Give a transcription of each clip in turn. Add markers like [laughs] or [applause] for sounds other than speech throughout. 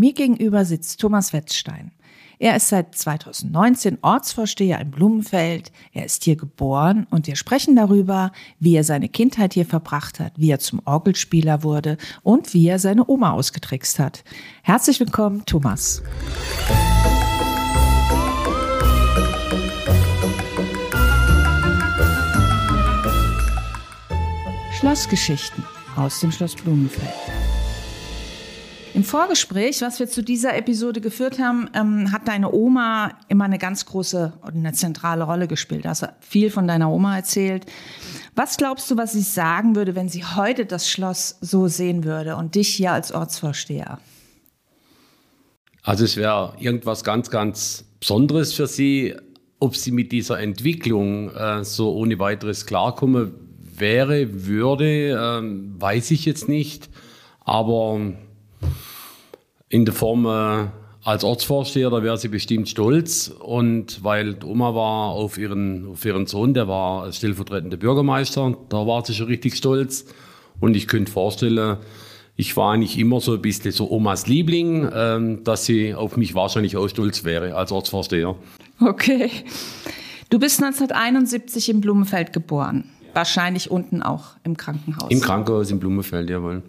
Mir gegenüber sitzt Thomas Wetzstein. Er ist seit 2019 Ortsvorsteher in Blumenfeld. Er ist hier geboren und wir sprechen darüber, wie er seine Kindheit hier verbracht hat, wie er zum Orgelspieler wurde und wie er seine Oma ausgetrickst hat. Herzlich willkommen, Thomas. Schlossgeschichten aus dem Schloss Blumenfeld. Im Vorgespräch, was wir zu dieser Episode geführt haben, ähm, hat deine Oma immer eine ganz große und eine zentrale Rolle gespielt. Du hast viel von deiner Oma erzählt. Was glaubst du, was sie sagen würde, wenn sie heute das Schloss so sehen würde und dich hier als Ortsvorsteher? Also es wäre irgendwas ganz, ganz Besonderes für sie, ob sie mit dieser Entwicklung äh, so ohne weiteres klarkommen wäre, würde, äh, weiß ich jetzt nicht. Aber in der Form äh, als Ortsvorsteher, da wäre sie bestimmt stolz. Und weil Oma war auf ihren, auf ihren Sohn, der war stellvertretender Bürgermeister, da war sie schon richtig stolz. Und ich könnte vorstellen, ich war eigentlich immer so ein bisschen so Omas Liebling, ähm, dass sie auf mich wahrscheinlich auch stolz wäre als Ortsvorsteher. Okay. Du bist 1971 in Blumenfeld geboren. Wahrscheinlich unten auch im Krankenhaus. Im Krankenhaus in Blumenfeld, jawohl.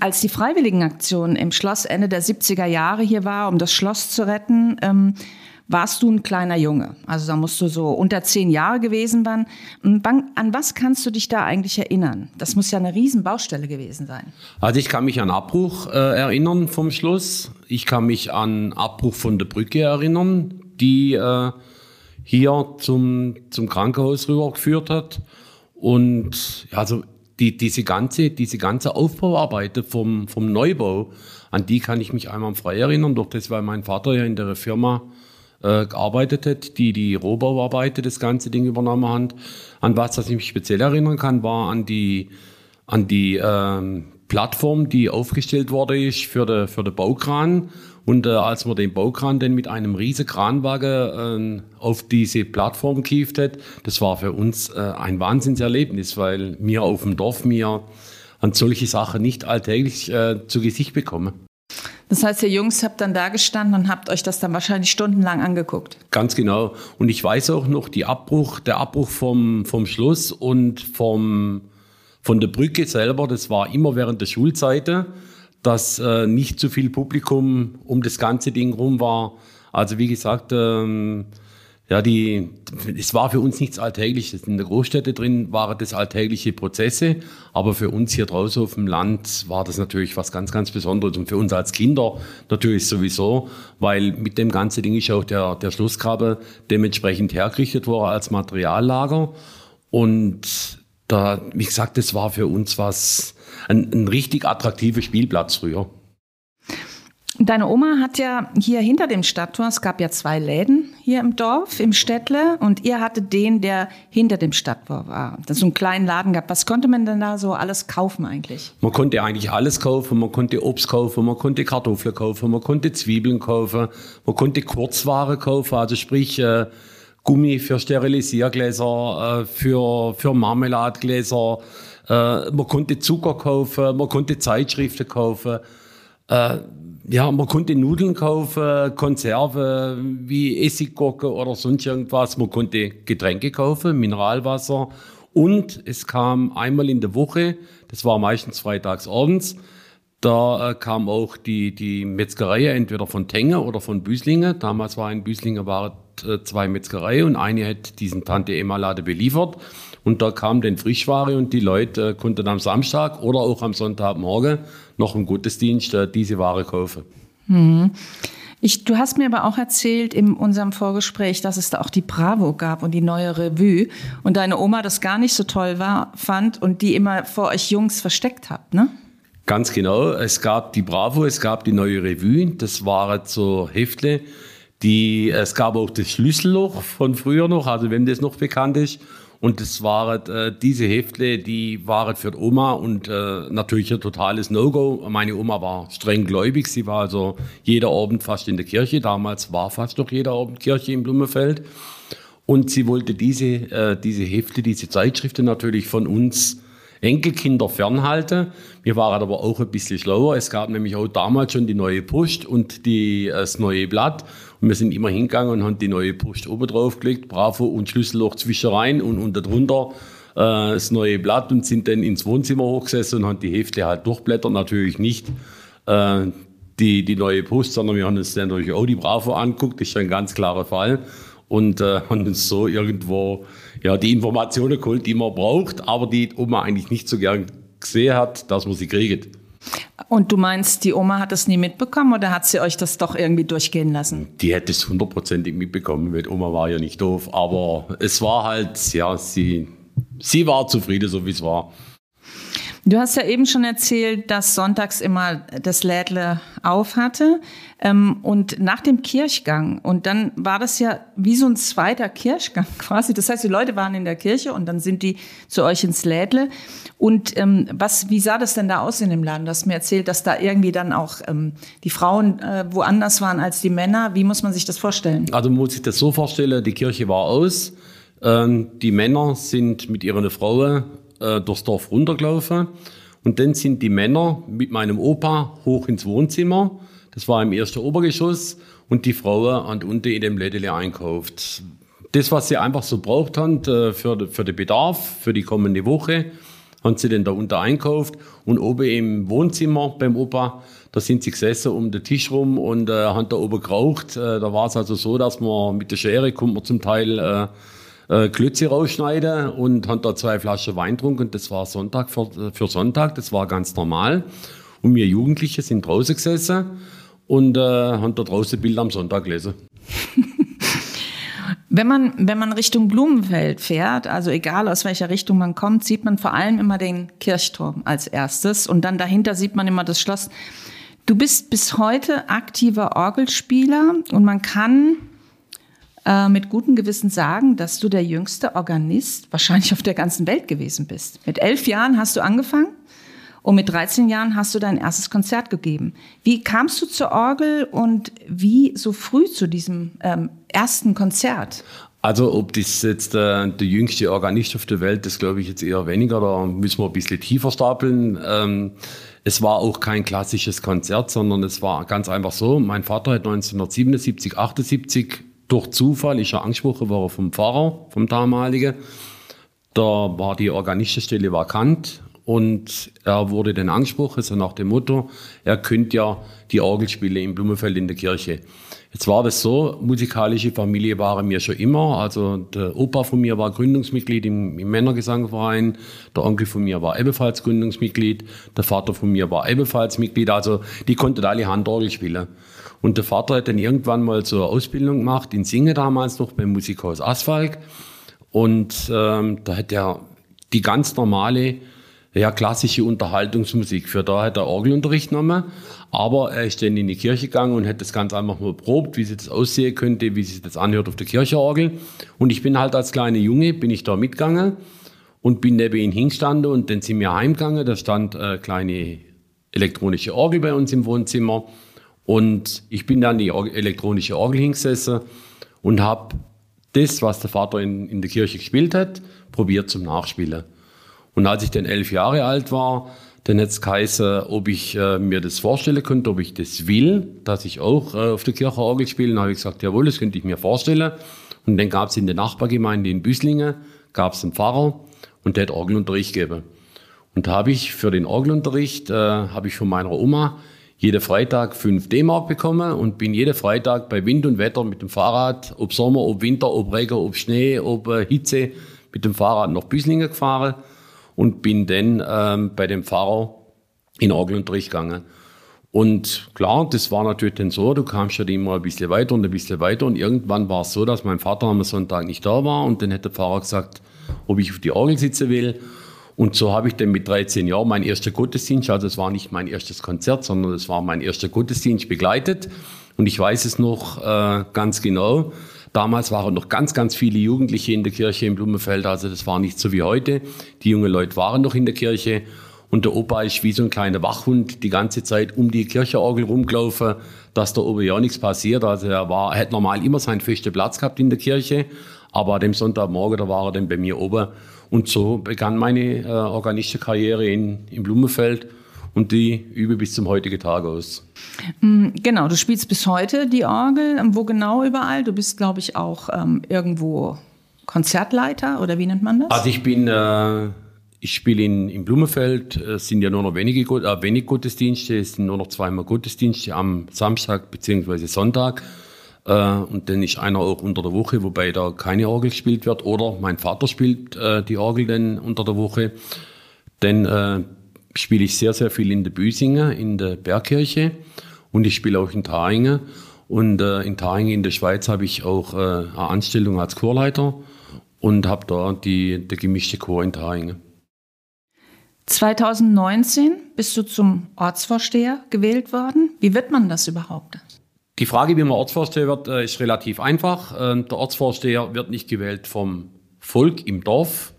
Als die Freiwilligenaktion im Schloss Ende der 70er Jahre hier war, um das Schloss zu retten, ähm, warst du ein kleiner Junge. Also da musst du so unter zehn Jahre gewesen sein. An was kannst du dich da eigentlich erinnern? Das muss ja eine Riesenbaustelle gewesen sein. Also ich kann mich an Abbruch äh, erinnern vom Schloss. Ich kann mich an Abbruch von der Brücke erinnern, die äh, hier zum, zum Krankenhaus rübergeführt hat. Und also die, diese, ganze, diese ganze Aufbauarbeit vom, vom Neubau, an die kann ich mich einmal frei erinnern, durch das, weil mein Vater ja in der Firma äh, gearbeitet hat, die die Rohbauarbeiten, das ganze Ding übernommen hat. An was das ich mich speziell erinnern kann, war an die, an die ähm, Plattform, die aufgestellt wurde ist für den für de Baukran und äh, als man den Baukran dann mit einem riesen Kranwagen äh, auf diese Plattform kieft hat, das war für uns äh, ein Wahnsinnserlebnis, weil wir auf dem Dorf mir an solche Sachen nicht alltäglich äh, zu Gesicht bekommen. Das heißt, ihr Jungs habt dann da gestanden und habt euch das dann wahrscheinlich stundenlang angeguckt. Ganz genau. Und ich weiß auch noch, die Abbruch, der Abbruch vom, vom Schluss und vom, von der Brücke selber, das war immer während der Schulzeiten dass äh, nicht zu viel Publikum um das ganze Ding rum war. Also wie gesagt, ähm, ja, die, es war für uns nichts Alltägliches. In der Großstädte drin waren das alltägliche Prozesse, aber für uns hier draußen auf dem Land war das natürlich was ganz, ganz Besonderes und für uns als Kinder natürlich sowieso, weil mit dem ganzen Ding ist auch der, der Schlussgraben dementsprechend hergerichtet worden als Materiallager und da, wie gesagt, das war für uns was, ein, ein richtig attraktiver Spielplatz früher. Deine Oma hat ja hier hinter dem Stadttor, es gab ja zwei Läden hier im Dorf, im Städtle, und ihr hattet den, der hinter dem Stadttor war. Das so einen kleinen Laden gab. Was konnte man denn da so alles kaufen eigentlich? Man konnte eigentlich alles kaufen. Man konnte Obst kaufen, man konnte Kartoffeln kaufen, man konnte Zwiebeln kaufen, man konnte Kurzware kaufen, also sprich, äh, Gummi für Sterilisiergläser, äh, für, für Marmeladgläser. Äh, man konnte Zucker kaufen, man konnte Zeitschriften kaufen. Äh, ja, man konnte Nudeln kaufen, Konserve wie Essiggurke oder sonst irgendwas. Man konnte Getränke kaufen, Mineralwasser. Und es kam einmal in der Woche, das war meistens freitags abends, da kam auch die, die Metzgerei entweder von Tenge oder von Büslinge. Damals war in Büslinge war äh, zwei Metzgerei und eine hat diesen Tante Emma Lade beliefert. Und da kam dann Frischware und die Leute äh, konnten am Samstag oder auch am Sonntagmorgen noch im Gottesdienst äh, diese Ware kaufen. Mhm. Ich, du hast mir aber auch erzählt in unserem Vorgespräch, dass es da auch die Bravo gab und die neue Revue und deine Oma das gar nicht so toll war, fand und die immer vor euch Jungs versteckt habt, ne? Ganz genau. Es gab die Bravo, es gab die neue Revue. Das waren so Heftle. Die, es gab auch das Schlüsselloch von früher noch, also wenn das noch bekannt ist. Und das waren äh, diese Heftle, die waren für die Oma und äh, natürlich ein totales No-Go. Meine Oma war streng gläubig, sie war also jeder Abend fast in der Kirche. Damals war fast doch jeder Abend Kirche im Blumenfeld. Und sie wollte diese, äh, diese Hefte, diese Zeitschriften natürlich von uns Enkelkinder fernhalte. Wir waren aber auch ein bisschen schlauer. Es gab nämlich auch damals schon die neue Post und die, das neue Blatt. Und wir sind immer hingegangen und haben die neue Post oben drauf gelegt, Bravo und Schlüsselloch zwischen rein und unter drunter äh, das neue Blatt und sind dann ins Wohnzimmer hochgesessen und haben die Hefte halt durchblättert. Natürlich nicht äh, die, die neue Post, sondern wir haben uns dann natürlich auch die Bravo anguckt. Das ist ein ganz klarer Fall. Und äh, [laughs] haben uns so irgendwo ja, die Informationen geholt, die man braucht, aber die Oma eigentlich nicht so gern gesehen hat, dass man sie kriegt. Und du meinst, die Oma hat das nie mitbekommen oder hat sie euch das doch irgendwie durchgehen lassen? Die hätte es hundertprozentig mitbekommen, weil Oma war ja nicht doof. Aber es war halt, ja, sie, sie war zufrieden, so wie es war. Du hast ja eben schon erzählt, dass sonntags immer das Lädle auf hatte ähm, und nach dem Kirchgang. Und dann war das ja wie so ein zweiter Kirchgang [laughs] quasi. Das heißt, die Leute waren in der Kirche und dann sind die zu euch ins Lädle. Und ähm, was, wie sah das denn da aus in dem Laden? Du hast mir erzählt, dass da irgendwie dann auch ähm, die Frauen äh, woanders waren als die Männer. Wie muss man sich das vorstellen? Also man muss sich das so vorstellen, die Kirche war aus. Die Männer sind mit ihren Frauen äh, durchs Dorf runtergelaufen. Und dann sind die Männer mit meinem Opa hoch ins Wohnzimmer. Das war im ersten Obergeschoss. Und die Frauen haben unten in dem Lädele einkauft. Das, was sie einfach so braucht haben äh, für, für den Bedarf, für die kommende Woche, haben sie dann da unten einkauft. Und oben im Wohnzimmer beim Opa, da sind sie gesessen um den Tisch rum und äh, haben da oben geraucht. Äh, da war es also so, dass man mit der Schere kommt man zum Teil äh, äh, Klötze rausschneiden und haben da zwei Flaschen Wein getrunken. Das war Sonntag für, für Sonntag, das war ganz normal. Und wir Jugendliche sind draußen gesessen und äh, haben da draußen Bilder am Sonntag gelesen. [laughs] Wenn man, wenn man Richtung Blumenfeld fährt, also egal aus welcher Richtung man kommt, sieht man vor allem immer den Kirchturm als erstes und dann dahinter sieht man immer das Schloss. Du bist bis heute aktiver Orgelspieler und man kann äh, mit gutem Gewissen sagen, dass du der jüngste Organist wahrscheinlich auf der ganzen Welt gewesen bist. Mit elf Jahren hast du angefangen und mit 13 Jahren hast du dein erstes Konzert gegeben. Wie kamst du zur Orgel und wie so früh zu diesem ähm, ersten Konzert? Also ob das jetzt äh, der jüngste Organist auf der Welt, das glaube ich jetzt eher weniger, da müssen wir ein bisschen tiefer stapeln. Ähm, es war auch kein klassisches Konzert, sondern es war ganz einfach so, mein Vater hat 1977, 78 durch Zufall ist er angesprochen worden vom Pfarrer, vom damaligen. Da war die Organistenstelle vakant und er wurde dann angesprochen, so nach dem Motto, er könnte ja die Orgel spielen in Blumenfeld in der Kirche. Jetzt war das so, musikalische Familie waren mir schon immer. Also der Opa von mir war Gründungsmitglied im, im Männergesangverein, der Onkel von mir war ebenfalls Gründungsmitglied, der Vater von mir war ebenfalls Mitglied. Also die konnten alle Handorgel spielen. Und der Vater hat dann irgendwann mal so eine Ausbildung gemacht in Singe damals noch beim Musikhaus Asphalt. Und ähm, da hat er die ganz normale, ja, klassische Unterhaltungsmusik. Für da hat er Orgelunterricht genommen. Aber er ist dann in die Kirche gegangen und hat das ganz einfach mal probt, wie sie das aussehen könnte, wie sich das anhört auf der Kircheorgel. Und ich bin halt als kleiner Junge, bin ich da mitgegangen und bin neben ihn hingestanden und dann sind wir heimgegangen. Da stand eine kleine elektronische Orgel bei uns im Wohnzimmer. Und ich bin dann die elektronische Orgel hingesessen und habe das, was der Vater in, in der Kirche gespielt hat, probiert zum Nachspielen. Und als ich dann elf Jahre alt war, dann hat es geheißen, ob ich äh, mir das vorstellen könnte, ob ich das will, dass ich auch äh, auf der Kirche Orgel spiele. Dann habe ich gesagt, jawohl, das könnte ich mir vorstellen. Und dann gab es in der Nachbargemeinde in Büslingen, gab es einen Pfarrer und der hat Orgelunterricht gegeben. Und da habe ich für den Orgelunterricht, äh, habe ich von meiner Oma jeden Freitag 5 D-Mark bekommen und bin jeden Freitag bei Wind und Wetter mit dem Fahrrad, ob Sommer, ob Winter, ob Regen, ob Schnee, ob äh, Hitze, mit dem Fahrrad nach Büslingen gefahren und bin dann ähm, bei dem Fahrer in Orgelunterricht gegangen. Und klar, das war natürlich dann so, du kamst ja immer ein bisschen weiter und ein bisschen weiter und irgendwann war es so, dass mein Vater am Sonntag nicht da war und dann hat der Fahrer gesagt, ob ich auf die Orgel sitzen will. Und so habe ich dann mit 13 Jahren mein erster Gottesdienst, also es war nicht mein erstes Konzert, sondern es war mein erster Gottesdienst begleitet. Und ich weiß es noch äh, ganz genau. Damals waren noch ganz, ganz viele Jugendliche in der Kirche in Blumenfeld. Also das war nicht so wie heute. Die jungen Leute waren noch in der Kirche. Und der Opa ist wie so ein kleiner Wachhund die ganze Zeit um die Kircheorgel rumgelaufen, dass da oben ja nichts passiert. Also er war, er hat normal immer seinen festen Platz gehabt in der Kirche. Aber dem Sonntagmorgen, da war er dann bei mir oben. Und so begann meine äh, Organistenkarriere in, in Blumenfeld und die übe bis zum heutigen Tag aus. Mm, genau, du spielst bis heute die Orgel. Wo genau überall? Du bist, glaube ich, auch ähm, irgendwo Konzertleiter oder wie nennt man das? Also ich bin, äh, ich spiele in, in Blumenfeld, es sind ja nur noch wenige, äh, wenig Gottesdienste, es sind nur noch zweimal Gottesdienste am Samstag bzw. Sonntag. Äh, und dann ist einer auch unter der Woche, wobei da keine Orgel gespielt wird. Oder mein Vater spielt äh, die Orgel dann unter der Woche. Dann äh, spiele ich sehr, sehr viel in der Büsingen, in der Bergkirche. Und ich spiele auch in Taringen. Und äh, in Taringen in der Schweiz habe ich auch äh, eine Anstellung als Chorleiter und habe da die, der gemischte Chor in Taringen. 2019 bist du zum Ortsvorsteher gewählt worden. Wie wird man das überhaupt? Die Frage, wie man Ortsvorsteher wird, äh, ist relativ einfach. Ähm, der Ortsvorsteher wird nicht gewählt vom Volk im Dorf,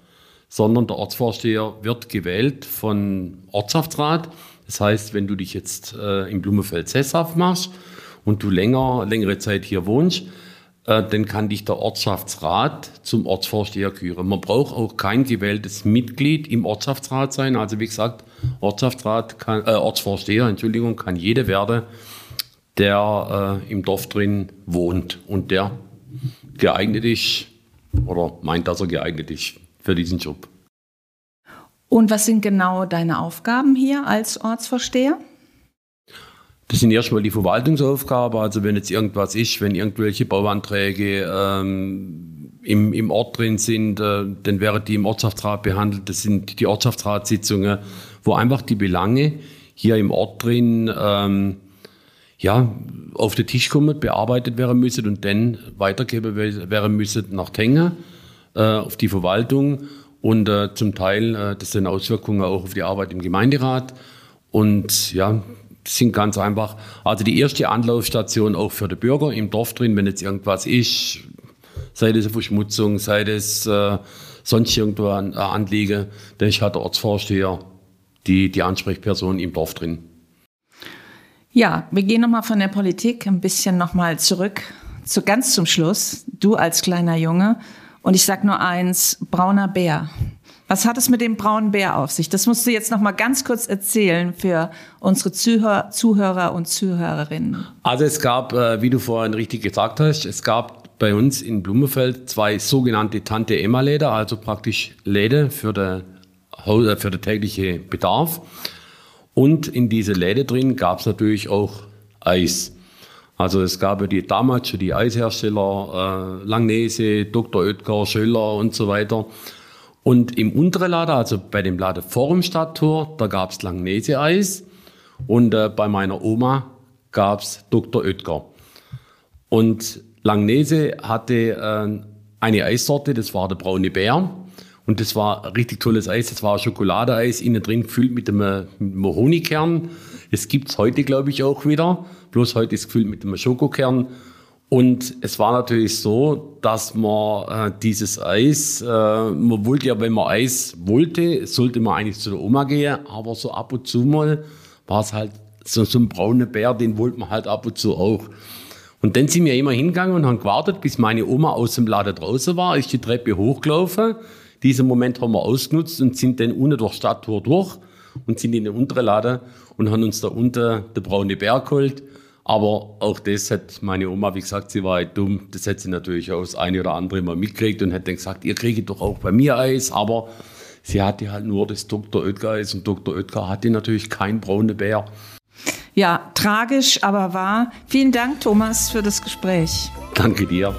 sondern der Ortsvorsteher wird gewählt von Ortschaftsrat. Das heißt, wenn du dich jetzt äh, im Blumenfeld sesshaft machst und du länger, längere Zeit hier wohnst, äh, dann kann dich der Ortschaftsrat zum Ortsvorsteher küren. Man braucht auch kein gewähltes Mitglied im Ortschaftsrat sein. Also wie gesagt, Ortschaftsrat kann, äh, Ortsvorsteher, Entschuldigung, kann jeder werden, der äh, im Dorf drin wohnt und der geeignet ist oder meint, dass er geeignet ist für diesen Job. Und was sind genau deine Aufgaben hier als Ortsvorsteher? Das sind erstmal die Verwaltungsaufgaben. Also wenn jetzt irgendwas ist, wenn irgendwelche Bauanträge ähm, im, im Ort drin sind, äh, dann wäre die im Ortschaftsrat behandelt. Das sind die Ortschaftsratssitzungen, wo einfach die Belange hier im Ort drin ähm, ja, auf den Tisch kommen, bearbeitet werden müssen und dann weitergeben werden müssen nach Tenge äh, auf die Verwaltung und äh, zum Teil äh, das sind Auswirkungen auch auf die Arbeit im Gemeinderat und ja, sind ganz einfach. Also die erste Anlaufstation auch für die Bürger im Dorf drin, wenn jetzt irgendwas ist, sei das eine Verschmutzung, sei das äh, sonst irgendwo ein Anliegen, dann ist halt der Ortsvorsteher die, die Ansprechperson im Dorf drin. Ja, wir gehen nochmal von der Politik ein bisschen nochmal zurück, zu ganz zum Schluss. Du als kleiner Junge. Und ich sag nur eins, brauner Bär. Was hat es mit dem braunen Bär auf sich? Das musst du jetzt nochmal ganz kurz erzählen für unsere Zuhör Zuhörer und Zuhörerinnen. Also es gab, äh, wie du vorhin richtig gesagt hast, es gab bei uns in Blumenfeld zwei sogenannte Tante-Emma-Läder, also praktisch Läden für den, für den täglichen Bedarf. Und in diese Läde drin gab es natürlich auch Eis. Also es gab die, damals schon die Eishersteller, äh, Langnese, Dr. Oetker, Schöller und so weiter. Und im unteren Lader, also bei dem Laden vor dem Stadttor, da gab es Langnese-Eis. Und äh, bei meiner Oma gab es Dr. Oetker. Und Langnese hatte äh, eine Eissorte, das war der braune Bär. Und das war richtig tolles Eis. Das war Schokoladeeis, innen drin gefüllt mit dem, mit dem Honigkern. Das gibt's heute, glaube ich, auch wieder. Bloß heute ist gefüllt mit dem Schokokern. Und es war natürlich so, dass man äh, dieses Eis, äh, man wollte ja, wenn man Eis wollte, sollte man eigentlich zu der Oma gehen, aber so ab und zu mal war es halt so, so ein brauner Bär, den wollte man halt ab und zu auch. Und dann sind wir immer hingegangen und haben gewartet, bis meine Oma aus dem Laden draußen war, ist die Treppe hochgelaufen diesen Moment haben wir ausgenutzt und sind dann unten durch Stadttor durch und sind in den unteren Laden und haben uns da unten der braune Bär geholt. Aber auch das hat meine Oma, wie gesagt, sie war halt dumm. Das hat sie natürlich auch das eine oder andere mal mitgekriegt und hat dann gesagt, ihr kriegt doch auch bei mir Eis. Aber sie hatte halt nur das Dr. Oetker Eis und Dr. Oetker hatte natürlich kein braune Bär. Ja, tragisch, aber wahr. Vielen Dank, Thomas, für das Gespräch. Danke dir.